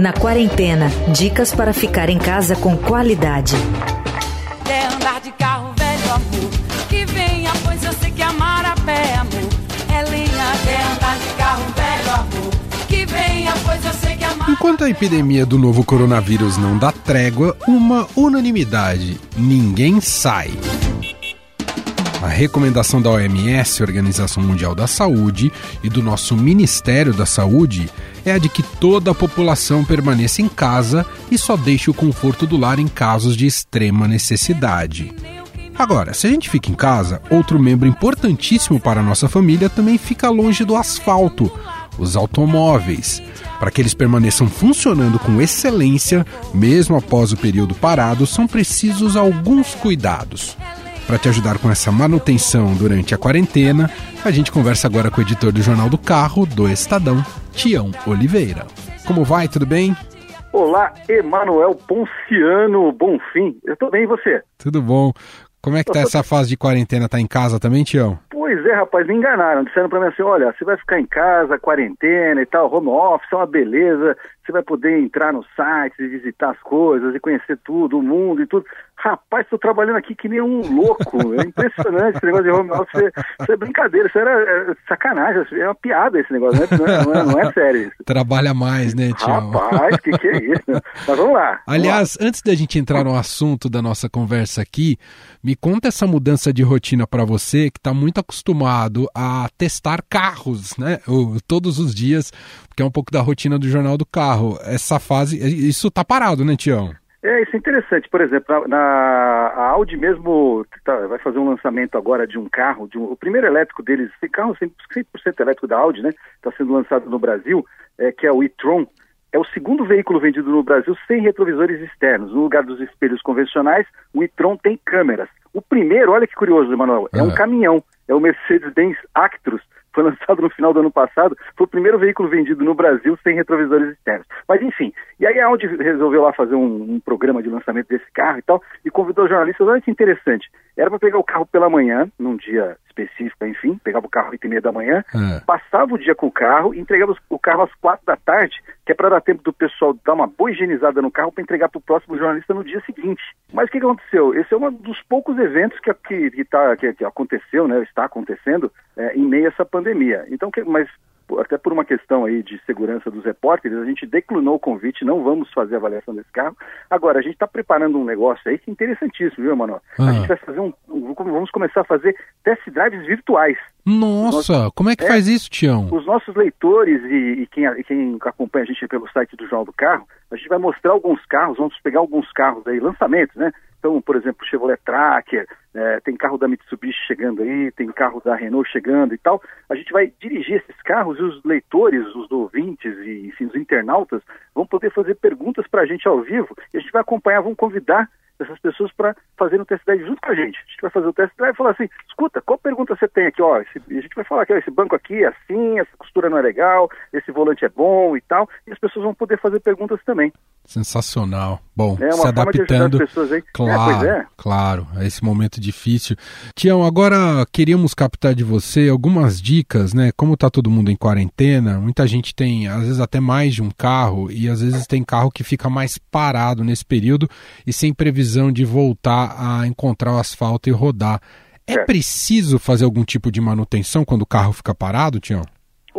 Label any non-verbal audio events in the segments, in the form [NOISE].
Na quarentena, dicas para ficar em casa com qualidade. Quer andar de carro velho, amor? Que venha, pois eu sei que amar a pé, amor. É linha, quer andar de carro velho, amor? Que venha, pois eu sei que amar Enquanto a epidemia do novo coronavírus não dá trégua, uma unanimidade: ninguém sai. A recomendação da OMS, Organização Mundial da Saúde, e do nosso Ministério da Saúde é a de que toda a população permaneça em casa e só deixe o conforto do lar em casos de extrema necessidade. Agora, se a gente fica em casa, outro membro importantíssimo para a nossa família também fica longe do asfalto, os automóveis. Para que eles permaneçam funcionando com excelência, mesmo após o período parado, são precisos alguns cuidados. Para te ajudar com essa manutenção durante a quarentena, a gente conversa agora com o editor do Jornal do Carro, do Estadão, Tião Oliveira. Como vai? Tudo bem? Olá, Emanuel Ponciano Bonfim. Eu tô bem, e você? Tudo bom. Como é que tá essa fase de quarentena? Tá em casa também, Tião? Pois é, rapaz, me enganaram. Disseram pra mim assim, olha, você vai ficar em casa, quarentena e tal, home office, é uma beleza, você vai poder entrar no site e visitar as coisas e conhecer tudo, o mundo e tudo. Rapaz, estou trabalhando aqui que nem um louco. É impressionante esse negócio de home office. Isso é brincadeira, isso era é, sacanagem, é uma piada esse negócio, né? não é, não é, não é sério isso. Trabalha mais, né, Tião? Rapaz, que que é isso? Mas vamos lá. Vamos Aliás, lá. antes da gente entrar no assunto da nossa conversa aqui, me conta essa mudança de rotina para você que está muito acostumado a testar carros, né? Todos os dias, porque é um pouco da rotina do Jornal do Carro essa fase, isso tá parado, né, Tião? É, isso é interessante. Por exemplo, na, na a Audi mesmo tá, vai fazer um lançamento agora de um carro, de um, o primeiro elétrico deles, esse carro 100%, 100 elétrico da Audi, né? Está sendo lançado no Brasil, é, que é o e-tron. É o segundo veículo vendido no Brasil sem retrovisores externos. No lugar dos espelhos convencionais, o e-tron tem câmeras. O primeiro, olha que curioso, Emanuel, é um caminhão. É o Mercedes-Benz Actros, foi lançado no final do ano passado, foi o primeiro veículo vendido no Brasil sem retrovisores externos. Mas enfim, e aí a Audi resolveu lá fazer um, um, programa de lançamento desse carro e tal, e convidou jornalistas, olha que interessante, era para pegar o carro pela manhã, num dia específico, enfim, pegava o carro às 8 e meia da manhã, é. passava o dia com o carro entregava o carro às quatro da tarde, que é para dar tempo do pessoal dar uma boa higienizada no carro para entregar para o próximo jornalista no dia seguinte. Mas o que, que aconteceu? Esse é um dos poucos eventos que, que, que, tá, que, que aconteceu, né, está acontecendo é, em meio a essa pandemia. Então, que, mas até por uma questão aí de segurança dos repórteres, a gente declinou o convite, não vamos fazer avaliação desse carro. Agora, a gente está preparando um negócio aí que é interessantíssimo, viu, Manoel? Ah. A gente vai fazer um, vamos começar a fazer test drives virtuais. Nossa, nossos, como é que é, faz isso, Tião? Os nossos leitores e, e, quem, e, quem, acompanha a gente pelo site do Jornal do Carro, a gente vai mostrar alguns carros, vamos pegar alguns carros aí, lançamentos, né? Então, por exemplo, Chevrolet Tracker, é, tem carro da Mitsubishi chegando aí, tem carro da Renault chegando e tal. A gente vai dirigir esses carros e os leitores, os ouvintes e enfim, os internautas vão poder fazer perguntas para a gente ao vivo e a gente vai acompanhar, vamos convidar essas pessoas para fazer um test drive junto com a gente. A gente vai fazer o test drive e falar assim, escuta, qual pergunta você tem aqui? Ó, esse, a gente vai falar que esse banco aqui é assim, essa costura não é legal, esse volante é bom e tal, e as pessoas vão poder fazer perguntas também. Sensacional. Bom, é se adaptando, claro, é, é. claro, a esse momento difícil. Tião, agora queríamos captar de você algumas dicas, né? Como tá todo mundo em quarentena, muita gente tem, às vezes até mais de um carro e às vezes tem carro que fica mais parado nesse período e sem previsão de voltar a encontrar o asfalto e rodar. É, é. preciso fazer algum tipo de manutenção quando o carro fica parado, Tião?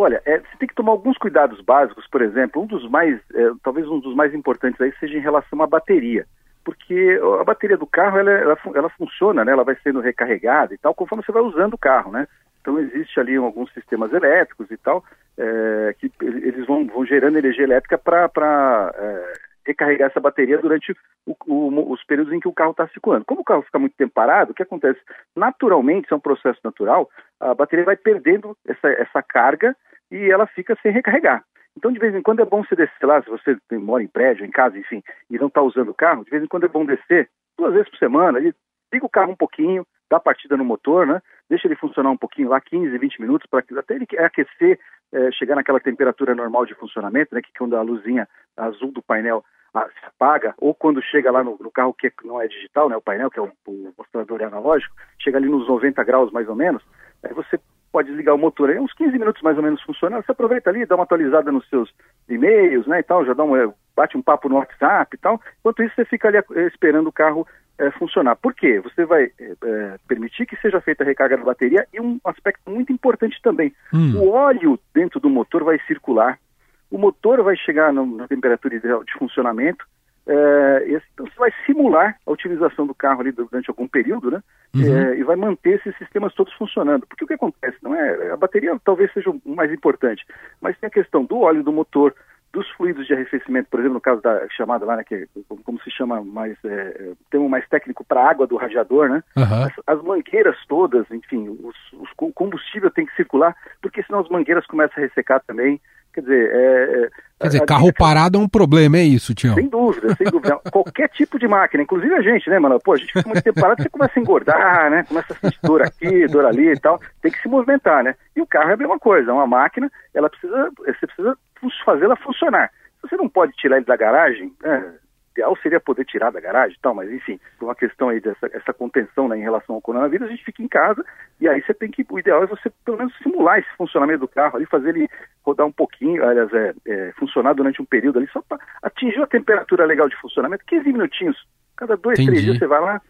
Olha, é, você tem que tomar alguns cuidados básicos, por exemplo, um dos mais, é, talvez um dos mais importantes aí seja em relação à bateria, porque a bateria do carro ela, ela, ela funciona, né? Ela vai sendo recarregada e tal conforme você vai usando o carro, né? Então existe ali alguns sistemas elétricos e tal é, que eles vão, vão gerando energia elétrica para é, recarregar essa bateria durante o, o, os períodos em que o carro está circulando. Como o carro fica muito tempo parado, o que acontece? Naturalmente, isso é um processo natural, a bateria vai perdendo essa, essa carga e ela fica sem recarregar. Então, de vez em quando é bom você descer lá, se você mora em prédio, em casa, enfim, e não está usando o carro, de vez em quando é bom descer duas vezes por semana, liga o carro um pouquinho, dá partida no motor, né? Deixa ele funcionar um pouquinho lá, 15, 20 minutos, para até ele aquecer, é, chegar naquela temperatura normal de funcionamento, né? Que quando a luzinha azul do painel ah, se apaga, ou quando chega lá no, no, carro que não é digital, né? O painel, que é o, o mostrador analógico, chega ali nos 90 graus mais ou menos, aí você pode ligar o motor aí, uns 15 minutos mais ou menos funciona, você aproveita ali, dá uma atualizada nos seus e-mails, né, e tal, já dá um, bate um papo no WhatsApp e tal, enquanto isso você fica ali eh, esperando o carro é, funcionar. Por quê? Você vai é, permitir que seja feita a recarga da bateria e um aspecto muito importante também, hum. o óleo dentro do motor vai circular, o motor vai chegar na temperatura ideal de funcionamento, é, então você vai simular a utilização do carro ali durante algum período, né? Uhum. É, e vai manter esses sistemas todos funcionando. Porque o que acontece? Não é a bateria talvez seja o mais importante, mas tem a questão do óleo do motor, dos fluidos de arrefecimento, por exemplo, no caso da chamada lá, né, que é, como se chama mais, é, termo mais técnico para água do radiador, né? Uhum. As, as, mangueiras todas, enfim, os, os, o combustível tem que circular, porque senão as mangueiras começam a ressecar também. Quer dizer, é, é Quer dizer, carro parado é um problema, é isso, Tião? Sem dúvida, sem dúvida. [LAUGHS] Qualquer tipo de máquina, inclusive a gente, né, mano? Pô, a gente fica muito tempo parado, você começa a engordar, né? Começa a sentir dor aqui, dor ali e tal. Tem que se movimentar, né? E o carro é a mesma coisa, é uma máquina, ela precisa, você precisa fazê-la funcionar. Você não pode tirar ele da garagem, né? Ideal seria poder tirar da garagem e tal, mas enfim, por uma questão aí dessa essa contenção né, em relação ao coronavírus, a gente fica em casa e aí você tem que, o ideal é você pelo menos simular esse funcionamento do carro ali, fazer ele rodar um pouquinho, aliás, é, é funcionar durante um período ali, só para atingir a temperatura legal de funcionamento, 15 minutinhos, cada dois, Entendi. três dias você vai lá,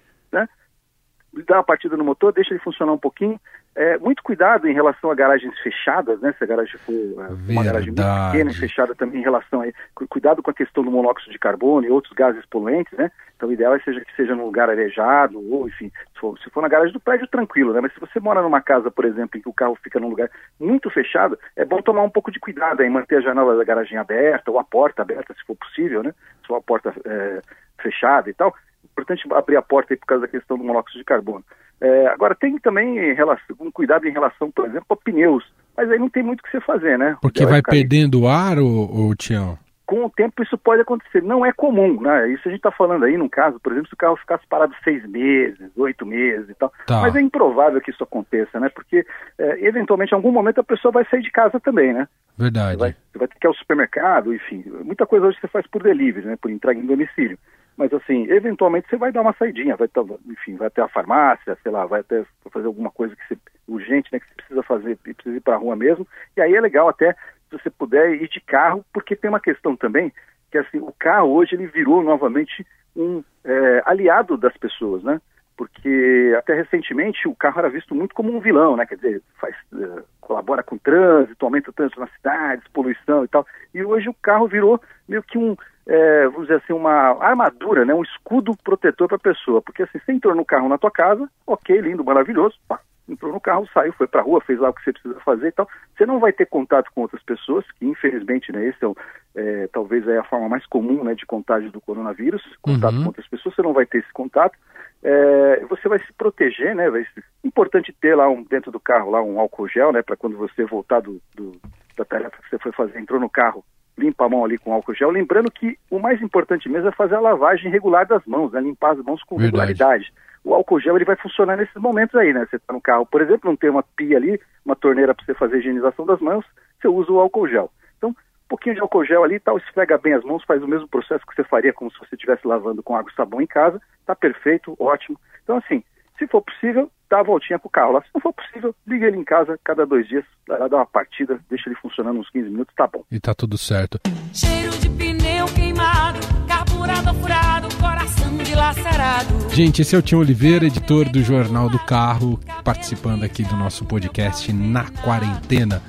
dá uma partida no motor, deixa ele funcionar um pouquinho, é, muito cuidado em relação a garagens fechadas, né? Se a garagem for é, uma garagem muito pequena e fechada também em relação a cuidado com a questão do monóxido de carbono e outros gases poluentes, né? Então o ideal é seja que seja num lugar arejado ou enfim, se for, se for na garagem do prédio tranquilo, né? Mas se você mora numa casa, por exemplo, em que o carro fica num lugar muito fechado, é bom tomar um pouco de cuidado em manter a janela da garagem aberta ou a porta aberta, se for possível, né? Se for a porta é, fechada e tal. Importante abrir a porta aí por causa da questão do monóxido de carbono. É, agora, tem também relação, um cuidado em relação, por exemplo, a pneus. Mas aí não tem muito o que você fazer, né? Porque vai perdendo ar, ô, ô Tião? Com o tempo isso pode acontecer. Não é comum, né? Isso a gente está falando aí, num caso, por exemplo, se o carro ficasse parado seis meses, oito meses e tal. Tá. Mas é improvável que isso aconteça, né? Porque, é, eventualmente, em algum momento a pessoa vai sair de casa também, né? Verdade. Você vai, você vai ter que ir ao supermercado, enfim. Muita coisa hoje você faz por delivery, né? Por entrega em domicílio. Mas assim, eventualmente você vai dar uma saidinha, vai enfim, vai até a farmácia, sei lá, vai até fazer alguma coisa que você, urgente, né, que você precisa fazer, precisa ir para a rua mesmo. E aí é legal até se você puder ir de carro, porque tem uma questão também que assim, o carro hoje ele virou novamente um é, aliado das pessoas, né? Porque até recentemente o carro era visto muito como um vilão, né? Quer dizer, faz, uh, colabora com o trânsito, aumenta o trânsito nas cidades, poluição e tal. E hoje o carro virou meio que um é, vamos dizer assim, uma armadura, né, um escudo protetor para a pessoa. Porque assim, você entrou no carro na tua casa, ok, lindo, maravilhoso, pá, entrou no carro, saiu, foi para a rua, fez lá o que você precisa fazer e tal. Você não vai ter contato com outras pessoas, que infelizmente, né, esse é, o, é talvez é a forma mais comum né, de contágio do coronavírus, contato uhum. com outras pessoas, você não vai ter esse contato. É, você vai se proteger, né? Vai ser importante ter lá um, dentro do carro lá um álcool gel, né? Para quando você voltar do, do, da tarefa que você foi fazer, entrou no carro, limpa a mão ali com álcool gel. Lembrando que o mais importante mesmo é fazer a lavagem regular das mãos, né? limpar as mãos com Verdade. regularidade. O álcool gel ele vai funcionar nesses momentos aí, né? Você está no carro, por exemplo, não tem uma pia ali, uma torneira para você fazer a higienização das mãos, você usa o álcool gel. Então, um pouquinho de álcool gel ali, tal, esfrega bem as mãos, faz o mesmo processo que você faria como se você estivesse lavando com água e sabão em casa, tá perfeito, ótimo. Então, assim, se for possível, dá a voltinha com o carro lá. Se não for possível, liga ele em casa cada dois dias, vai lá dar uma partida, deixa ele funcionando uns 15 minutos, tá bom. E tá tudo certo. Cheiro de pneu queimado, carburado furado, coração dilacerado. Gente, esse é o Tião Oliveira, editor do Jornal do Carro, participando aqui do nosso podcast Na Quarentena.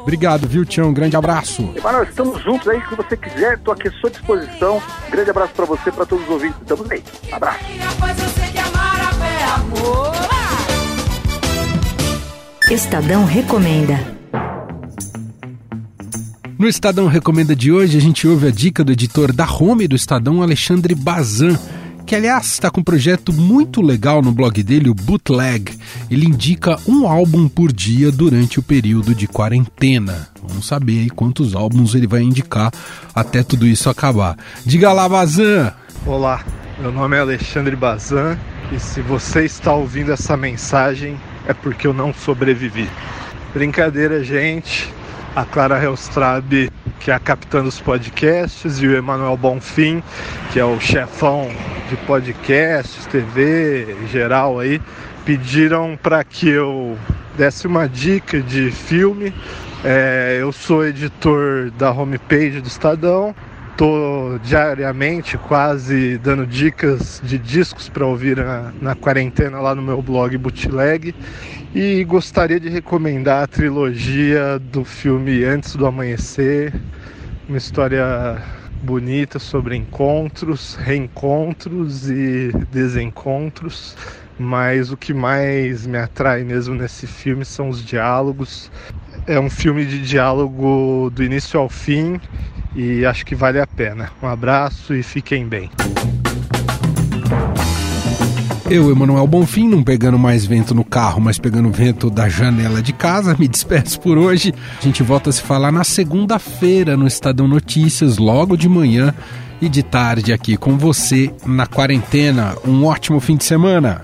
Obrigado, viu, Tião? Um grande abraço. Emanuel, estamos juntos aí, se você quiser, estou aqui à sua disposição. Um grande abraço para você, para todos os ouvintes. Estamos aí. Abraço. Estadão Recomenda. No Estadão Recomenda de hoje, a gente ouve a dica do editor da Home do Estadão, Alexandre Bazan, que aliás está com um projeto muito legal no blog dele, o Bootleg. Ele indica um álbum por dia durante o período de quarentena. Vamos saber aí quantos álbuns ele vai indicar até tudo isso acabar. Diga lá, Bazan! Olá, meu nome é Alexandre Bazan e se você está ouvindo essa mensagem é porque eu não sobrevivi. Brincadeira, gente. A Clara Helstrab, que é a capitã dos podcasts, e o Emanuel Bonfim, que é o chefão de podcasts, TV geral aí, pediram para que eu desse uma dica de filme. É, eu sou editor da homepage do Estadão. Tô diariamente quase dando dicas de discos para ouvir na, na quarentena lá no meu blog Bootleg. E gostaria de recomendar a trilogia do filme Antes do Amanhecer, uma história bonita sobre encontros, reencontros e desencontros. Mas o que mais me atrai mesmo nesse filme são os diálogos. É um filme de diálogo do início ao fim e acho que vale a pena. Um abraço e fiquem bem. Eu, Emanuel Bonfim, não pegando mais vento no carro, mas pegando vento da janela de casa, me despeço por hoje. A gente volta a se falar na segunda-feira no Estadão Notícias, logo de manhã e de tarde aqui com você na quarentena. Um ótimo fim de semana.